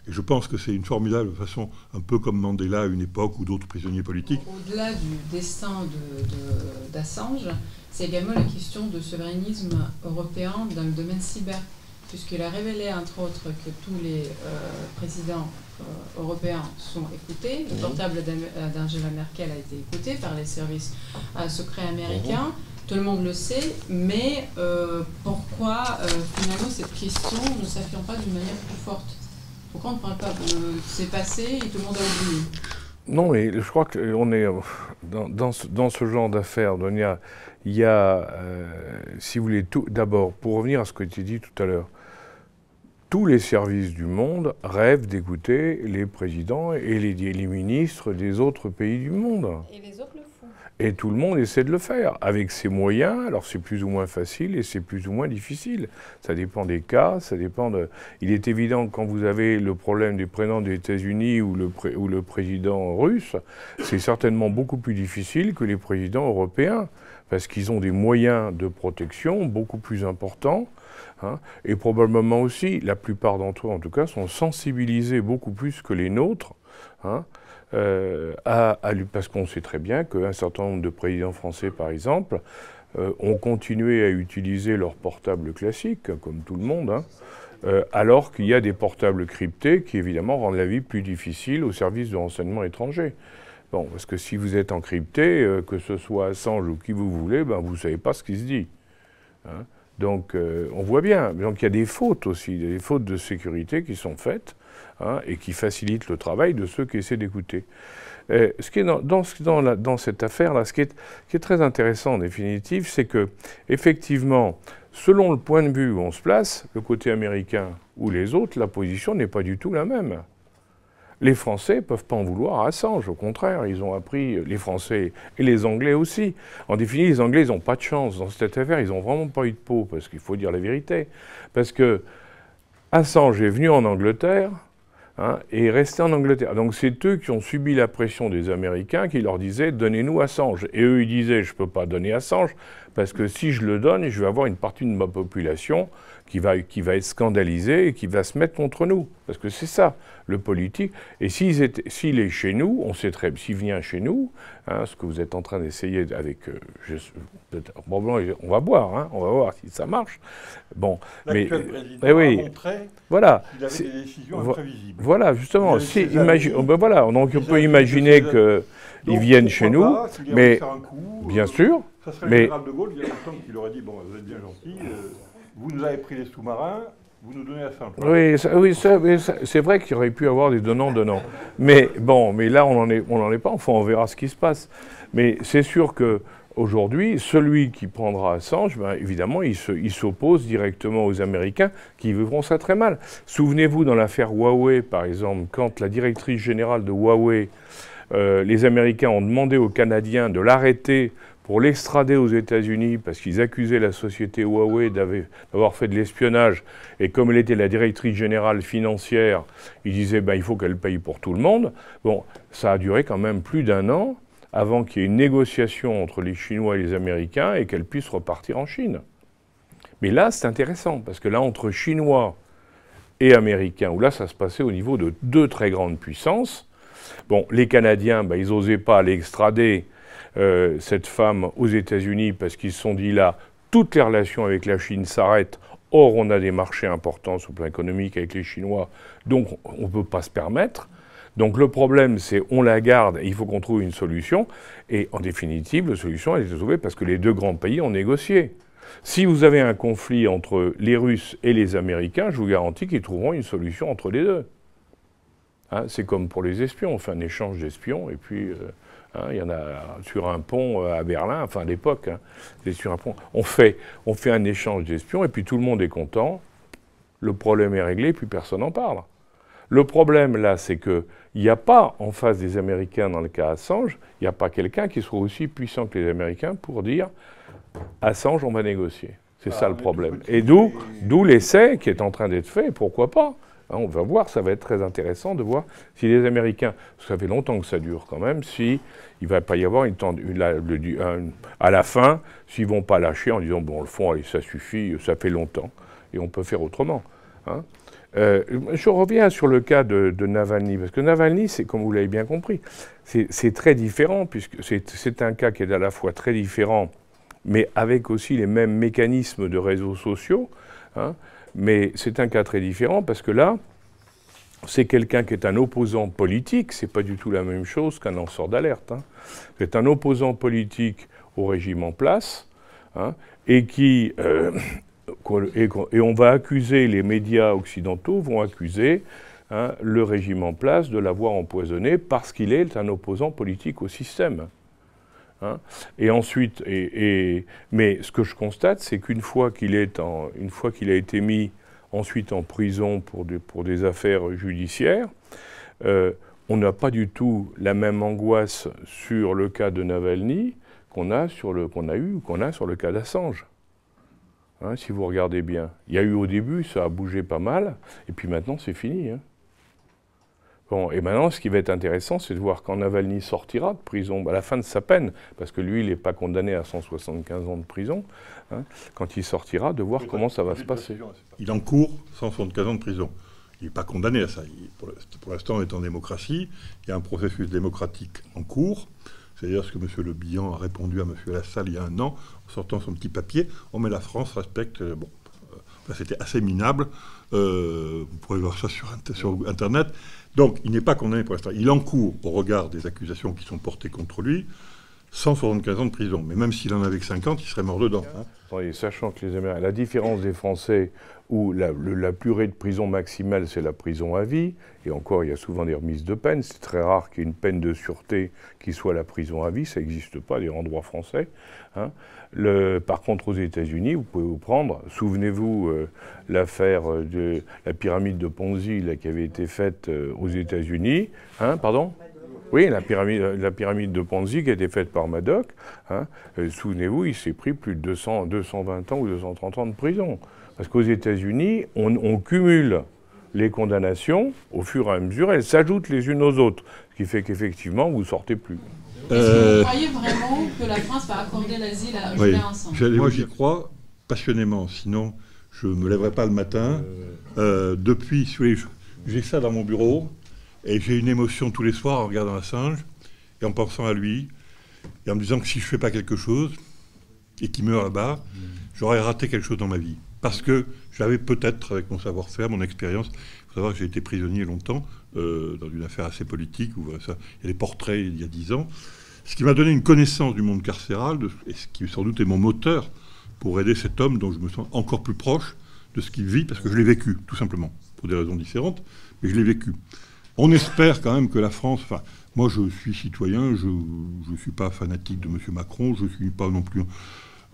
Et je pense que c'est une formidable façon, un peu comme Mandela à une époque ou d'autres prisonniers politiques. Au-delà du destin d'Assange, c'est également la question de souverainisme européen dans le domaine cyber, puisqu'il a révélé, entre autres, que tous les euh, présidents européens sont écoutés. Le portable d'Angela Merkel a été écouté par les services euh, secrets américains. Tout le monde le sait, mais euh, pourquoi euh, finalement cette question ne s'affirme pas d'une manière plus forte? Pourquoi on ne parle pas de c'est passé et tout le monde a oublié? Non, mais je crois qu'on est dans, dans, ce, dans, ce, genre d'affaires. Il y a, il y a euh, si vous voulez, tout. D'abord, pour revenir à ce que tu dit tout à l'heure, tous les services du monde rêvent d'écouter les présidents et les, les, ministres des autres pays du monde. Et les autres le et tout le monde essaie de le faire avec ses moyens. Alors c'est plus ou moins facile et c'est plus ou moins difficile. Ça dépend des cas, ça dépend de. Il est évident que quand vous avez le problème des présidents des États-Unis ou le président russe, c'est certainement beaucoup plus difficile que les présidents européens parce qu'ils ont des moyens de protection beaucoup plus importants. Hein, et probablement aussi, la plupart d'entre eux en tout cas, sont sensibilisés beaucoup plus que les nôtres hein, euh, à, parce qu'on sait très bien qu'un certain nombre de présidents français, par exemple, euh, ont continué à utiliser leur portable classique, comme tout le monde, hein, euh, alors qu'il y a des portables cryptés qui, évidemment, rendent la vie plus difficile au service de renseignement étranger. Bon, parce que si vous êtes encrypté, que ce soit Assange ou qui vous voulez, ben, vous ne savez pas ce qui se dit. Donc, on voit bien. Donc, il y a des fautes aussi, des fautes de sécurité qui sont faites. Hein, et qui facilite le travail de ceux qui essaient d'écouter. Ce qui est dans cette affaire-là, ce qui est, qui est, très intéressant en définitive, c'est que, effectivement, selon le point de vue où on se place, le côté américain ou les autres, la position n'est pas du tout la même. Les Français ne peuvent pas en vouloir à Assange, au contraire, ils ont appris, les Français et les Anglais aussi. En définitive, les Anglais, n'ont pas de chance dans cette affaire, ils n'ont vraiment pas eu de peau, parce qu'il faut dire la vérité. Parce que Assange est venu en Angleterre, Hein, et rester en Angleterre. Donc c'est eux qui ont subi la pression des Américains qui leur disaient donnez-nous Assange. Et eux ils disaient je ne peux pas donner Assange parce que si je le donne, je vais avoir une partie de ma population qui va, qui va être scandalisée et qui va se mettre contre nous. Parce que c'est ça, le politique. Et s'il est chez nous, on sait très s'il vient chez nous, hein, ce que vous êtes en train d'essayer avec. Euh, on va voir, hein, on va voir si ça marche. Bon, mais. président oui, a montré voilà, qu'il avait des décisions imprévisibles. Voilà, justement. Si, imagine, ben voilà, donc on peut imaginer qu'ils viennent chez nous, mais. bien sûr. Ça serait mais, le général de Gaulle, il y a longtemps qu'il aurait dit Bon, vous êtes bien gentil. Euh, vous nous avez pris les sous-marins, vous nous donnez la. Oui, c'est vrai qu'il aurait pu avoir des donnants-donnants. Mais bon, mais là, on n'en est, on est pas. Enfin, on verra ce qui se passe. Mais c'est sûr que aujourd'hui, celui qui prendra Assange, ben, évidemment, il s'oppose directement aux Américains qui vivront ça très mal. Souvenez-vous, dans l'affaire Huawei, par exemple, quand la directrice générale de Huawei, euh, les Américains ont demandé aux Canadiens de l'arrêter pour l'extrader aux États-Unis parce qu'ils accusaient la société Huawei d'avoir fait de l'espionnage. Et comme elle était la directrice générale financière, ils disaient ben, il faut qu'elle paye pour tout le monde. Bon, ça a duré quand même plus d'un an avant qu'il y ait une négociation entre les Chinois et les Américains et qu'elle puisse repartir en Chine. Mais là, c'est intéressant parce que là, entre Chinois et Américains, où là, ça se passait au niveau de deux très grandes puissances. Bon, les Canadiens, ben, ils n'osaient pas l'extrader euh, cette femme aux États-Unis parce qu'ils se sont dit là, toutes les relations avec la Chine s'arrêtent. Or, on a des marchés importants sur le plan économique avec les Chinois, donc on ne peut pas se permettre. Donc le problème, c'est on la garde il faut qu'on trouve une solution. Et en définitive, la solution, elle est trouvée parce que les deux grands pays ont négocié. Si vous avez un conflit entre les Russes et les Américains, je vous garantis qu'ils trouveront une solution entre les deux. Hein, c'est comme pour les espions, on fait un échange d'espions, et puis euh, hein, il y en a sur un pont euh, à Berlin, enfin à l'époque, hein, sur un pont. On fait, on fait un échange d'espions, et puis tout le monde est content, le problème est réglé, puis personne n'en parle. Le problème là, c'est qu'il n'y a pas en face des Américains dans le cas Assange, il n'y a pas quelqu'un qui soit aussi puissant que les Américains pour dire Assange, on va négocier. C'est ça ah, le problème. Et d'où, d'où l'essai qui est en train d'être fait, pourquoi pas on va voir, ça va être très intéressant de voir si les Américains, ça fait longtemps que ça dure quand même, si il va pas y avoir une, une, à la fin, s'ils vont pas lâcher en disant bon le fond ça suffit, ça fait longtemps et on peut faire autrement. Hein. Euh, je reviens sur le cas de, Navalny, parce que Navalny, c'est comme vous l'avez bien compris, c'est très différent, puisque c'est un cas qui est à la fois très différent mais avec aussi les mêmes mécanismes de réseaux sociaux. Hein. Mais c'est un cas très différent parce que là, c'est quelqu'un qui est un opposant politique, c'est pas du tout la même chose qu'un lanceur d'alerte. Hein. C'est un opposant politique au régime en place, hein, et qui euh, et, on va accuser les médias occidentaux vont accuser le régime en place de l'avoir empoisonné parce qu'il est un opposant politique au système. Hein. et ensuite, et, mais ce que je constate, c'est qu'une fois qu'il est a été mis ensuite en prison pour des affaires judiciaires, euh, on n'a pas du tout la même angoisse sur le cas de Navalny qu'on a sur le qu'on a eu qu'on a sur le cas d'Assange. Hein, si vous regardez bien, il y a eu au début, ça a bougé pas mal, et puis maintenant c'est fini. Hein et maintenant, ce qui va être intéressant, c'est de voir quand Navalny sortira de prison, à la fin de sa peine, parce que lui, il n'est pas condamné à 175 ans de prison, hein, quand il sortira, de voir comment ça va se passer. Il encourt 175 ans de prison. Il n'est pas condamné à ça. pour l'instant, on est en démocratie. Il y a un processus démocratique en cours. C'est-à-dire ce que M. Le Bihan a répondu à M. Lassalle il y a un an, en sortant son petit papier. Oh, mais la France respecte. Euh, bon, euh, c'était assez minable. Euh, vous pourrez voir ça sur, sur Internet. Donc, il n'est pas condamné pour l'instant. Il encourt, au regard des accusations qui sont portées contre lui, 175 ans de prison. Mais même s'il en avait que 50, il serait mort dedans. Hein. sachant que les Américains, la différence des Français, où la, la purée de prison maximale, c'est la prison à vie, et encore, il y a souvent des remises de peine. C'est très rare qu'il y ait une peine de sûreté qui soit la prison à vie. Ça n'existe pas des endroits français. Hein. Le, par contre, aux États-Unis, vous pouvez vous prendre, souvenez-vous, euh, l'affaire de la pyramide de Ponzi qui avait été faite euh, aux États-Unis. Hein, pardon? Oui, la pyramide, la pyramide de Ponzi qui a été faite par Madoc, hein, euh, souvenez-vous, il s'est pris plus de 200, 220 ans ou 230 ans de prison. Parce qu'aux États-Unis, on, on, cumule les condamnations au fur et à mesure, elles s'ajoutent les unes aux autres, ce qui fait qu'effectivement, vous ne sortez plus. Euh, vous croyez vraiment que la France va accorder l'asile à Julien Assange? Moi, j'y crois passionnément. Sinon, je ne me lèverai pas le matin. Euh, depuis, j'ai ça dans mon bureau et j'ai une émotion tous les soirs en regardant Assange et en pensant à lui et en me disant que si je ne fais pas quelque chose et qu'il meurt là-bas, j'aurais raté quelque chose dans ma vie. Parce que j'avais peut-être, avec mon savoir-faire, mon expérience, il faut savoir que j'ai été prisonnier longtemps euh, dans une affaire assez politique où ça, il y a des portraits il y a dix ans ce qui m'a donné une connaissance du monde carcéral, et ce qui sans doute est mon moteur pour aider cet homme dont je me sens encore plus proche de ce qu'il vit, parce que je l'ai vécu, tout simplement, pour des raisons différentes, mais je l'ai vécu. On espère quand même que la France, enfin, moi je suis citoyen, je ne suis pas fanatique de M. Macron, je ne suis pas non plus...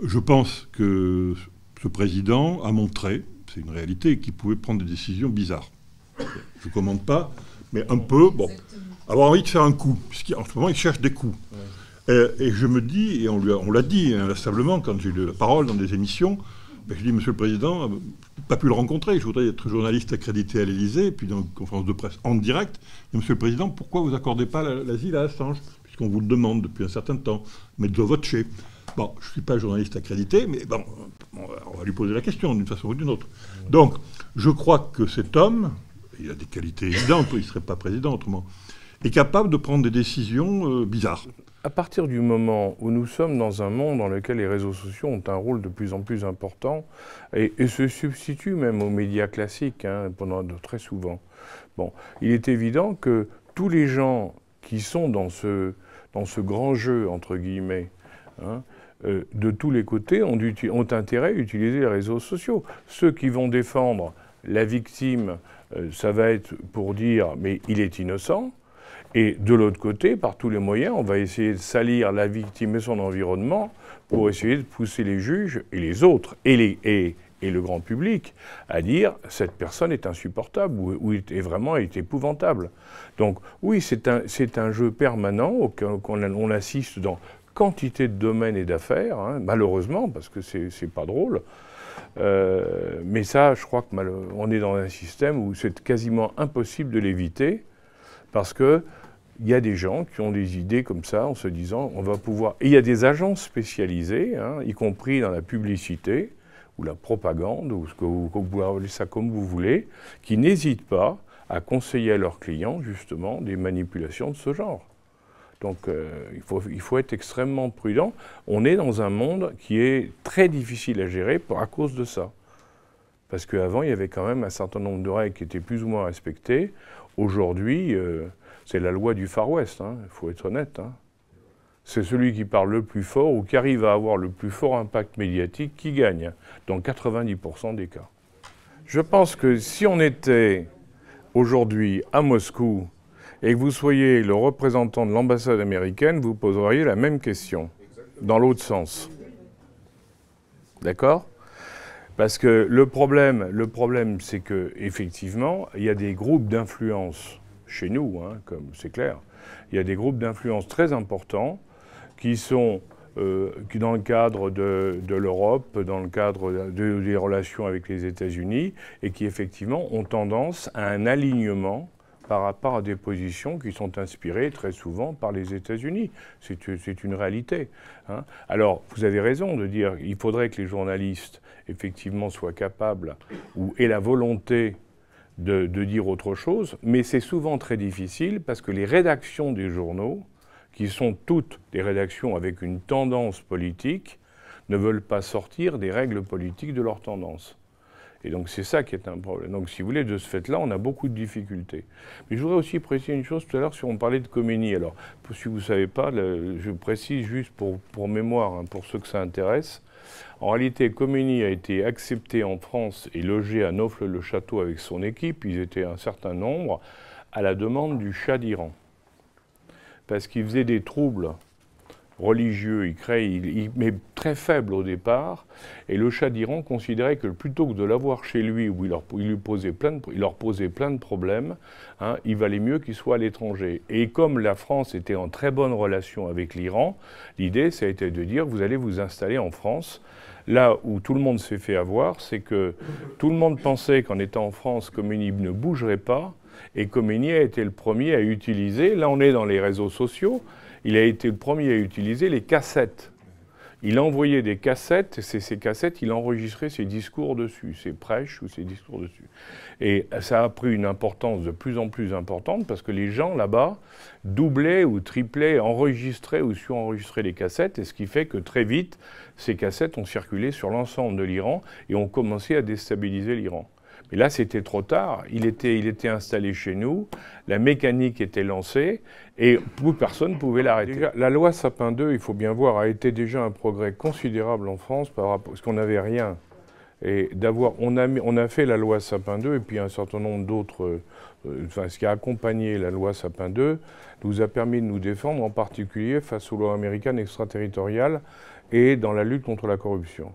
Je pense que ce président a montré, c'est une réalité, qu'il pouvait prendre des décisions bizarres. Je ne commande pas, mais un peu, bon, avoir envie de faire un coup, puisqu'en ce moment, il cherche des coups. Et, je me dis, et on, on l'a dit inlassablement quand j'ai eu la parole dans des émissions, je dis, Monsieur le Président, pas pu le rencontrer, je voudrais être journaliste accrédité à l'Élysée, puis dans une conférence de presse en direct. Et Monsieur le Président, pourquoi vous accordez pas l'asile à Assange Puisqu'on vous le demande depuis un certain temps. Votre chez. Bon, je ne suis pas journaliste accrédité, mais bon, on va lui poser la question d'une façon ou d'une autre. Donc, je crois que cet homme, il a des qualités évidentes, il ne serait pas président autrement, est capable de prendre des décisions euh, bizarres. À partir du moment où nous sommes dans un monde dans lequel les réseaux sociaux ont un rôle de plus en plus important et, se substituent même aux médias classiques hein, pendant très souvent, bon, il est évident que tous les gens qui sont dans ce, dans ce grand jeu, entre guillemets, hein, euh, de tous les côtés, ont, intérêt à utiliser les réseaux sociaux. Ceux qui vont défendre la victime, euh, ça va être pour dire mais il est innocent. Et de l'autre côté, par tous les moyens, on va essayer de salir la victime et son environnement pour essayer de pousser les juges et les autres et, le grand public à dire cette personne est insupportable ou, est vraiment est épouvantable. Donc oui, c'est un, un jeu permanent auquel on, on, assiste dans quantité de domaines et d'affaires, hein, malheureusement, parce que c'est pas drôle. Euh, mais ça, je crois qu'on est dans un système où c'est quasiment impossible de l'éviter, parce que il y a des gens qui ont des idées comme ça en se disant on va pouvoir. Et il y a des agences spécialisées, hein, y compris dans la publicité ou la propagande, ou ce que vous, vous pouvez appeler ça comme vous voulez, qui n'hésitent pas à conseiller à leurs clients justement des manipulations de ce genre. Donc euh, il, faut, il, faut, être extrêmement prudent. On est dans un monde qui est très difficile à gérer à cause de ça. Parce qu'avant, il y avait quand même un certain nombre de règles qui étaient plus ou moins respectées. Aujourd'hui, euh, c'est la loi du Far West, hein, il faut être honnête. Hein. C'est celui qui parle le plus fort ou qui arrive à avoir le plus fort impact médiatique qui gagne, dans 90% des cas. Je pense que si on était aujourd'hui à Moscou et que vous soyez le représentant de l'ambassade américaine, vous poseriez la même question, dans l'autre sens. D'accord? Parce que le problème, le problème c'est que effectivement, il y a des groupes d'influence chez nous, hein, c'est clair. Il y a des groupes d'influence très importants qui sont euh, qui dans le cadre de, l'Europe, dans le cadre de, des relations avec les États-Unis, et qui effectivement ont tendance à un alignement par rapport à des positions qui sont inspirées très souvent par les États-Unis. C'est une réalité. Hein. Alors, vous avez raison de dire qu'il faudrait que les journalistes, effectivement, soient capables ou aient la volonté de, dire autre chose, mais c'est souvent très difficile parce que les rédactions des journaux, qui sont toutes des rédactions avec une tendance politique, ne veulent pas sortir des règles politiques de leur tendance. Et donc c'est ça qui est un problème. Donc si vous voulez, de ce fait-là, on a beaucoup de difficultés. Mais je voudrais aussi préciser une chose tout à l'heure, si on parlait de Comini. Alors, si vous ne savez pas, je précise juste pour, pour mémoire, hein, pour ceux que ça intéresse. En réalité, Comini a été accepté en France et logé à Neaufle-le-Château avec son équipe. Ils étaient un certain nombre à la demande du Shah d'Iran. Parce qu'il faisait des troubles religieux, il crée, il, mais très faible au départ, et le Shah d'Iran considérait que plutôt que de l'avoir chez lui, où il leur, lui posait plein de, leur plein de problèmes, hein, il valait mieux qu'il soit à l'étranger. Et comme la France était en très bonne relation avec l'Iran, l'idée, ça a été de dire, vous allez vous installer en France. Là où tout le monde s'est fait avoir, c'est que tout le monde pensait qu'en étant en France, Khomeini ne bougerait pas, et Khomeini a été le premier à utiliser, là on est dans les réseaux sociaux, il a été le premier à utiliser les cassettes. Il envoyait des cassettes, et ces cassettes, il enregistrait ses discours dessus, ses prêches ou ses discours dessus. Et ça a pris une importance de plus en plus importante parce que les gens là-bas doublaient ou triplaient, enregistraient ou surenregistraient les cassettes, et ce qui fait que très vite, ces cassettes ont circulé sur l'ensemble de l'Iran et ont commencé à déstabiliser l'Iran. Mais là, c'était trop tard. Il était, il était installé chez nous, la mécanique était lancée et personne ne pouvait l'arrêter. La loi Sapin 2, il faut bien voir, a été déjà un progrès considérable en France par rapport, parce qu'on n'avait rien. Et d'avoir, on a, on a fait la loi Sapin 2 et puis un certain nombre d'autres, euh, enfin, ce qui a accompagné la loi Sapin 2 nous a permis de nous défendre, en particulier face aux lois américaines extraterritoriales et dans la lutte contre la corruption.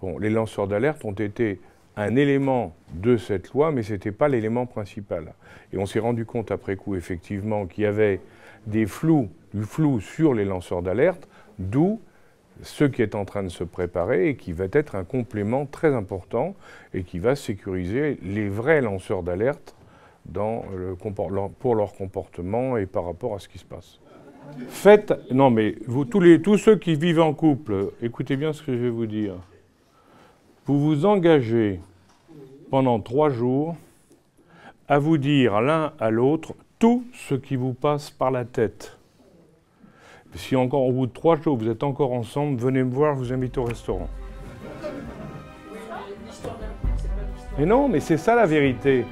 Bon, les lanceurs d'alerte ont été un élément de cette loi, mais ce n'était pas l'élément principal. Et on s'est rendu compte après coup, effectivement, qu'il y avait des flous, du flou sur les lanceurs d'alerte, d'où ce qui est en train de se préparer et qui va être un complément très important et qui va sécuriser les vrais lanceurs d'alerte pour leur comportement et par rapport à ce qui se passe. Faites, non mais vous, tous, les, tous ceux qui vivent en couple, écoutez bien ce que je vais vous dire. Vous vous engagez pendant trois jours à vous dire l'un à l'autre tout ce qui vous passe par la tête. Si encore au bout de trois jours vous êtes encore ensemble, venez me voir, je vous invite au restaurant. Mais non, mais c'est ça la vérité.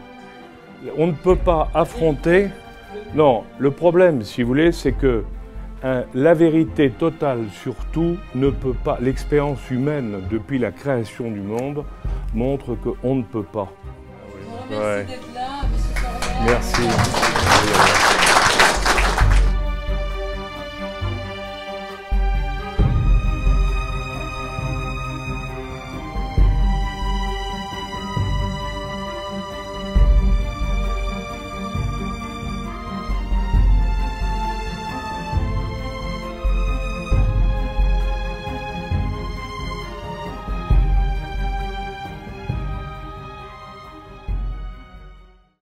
On ne peut pas affronter. Non, le problème, si vous voulez, c'est que la vérité totale sur tout ne peut pas. L'expérience humaine depuis la création du monde montre qu'on ne peut pas. Merci d'être là, Merci.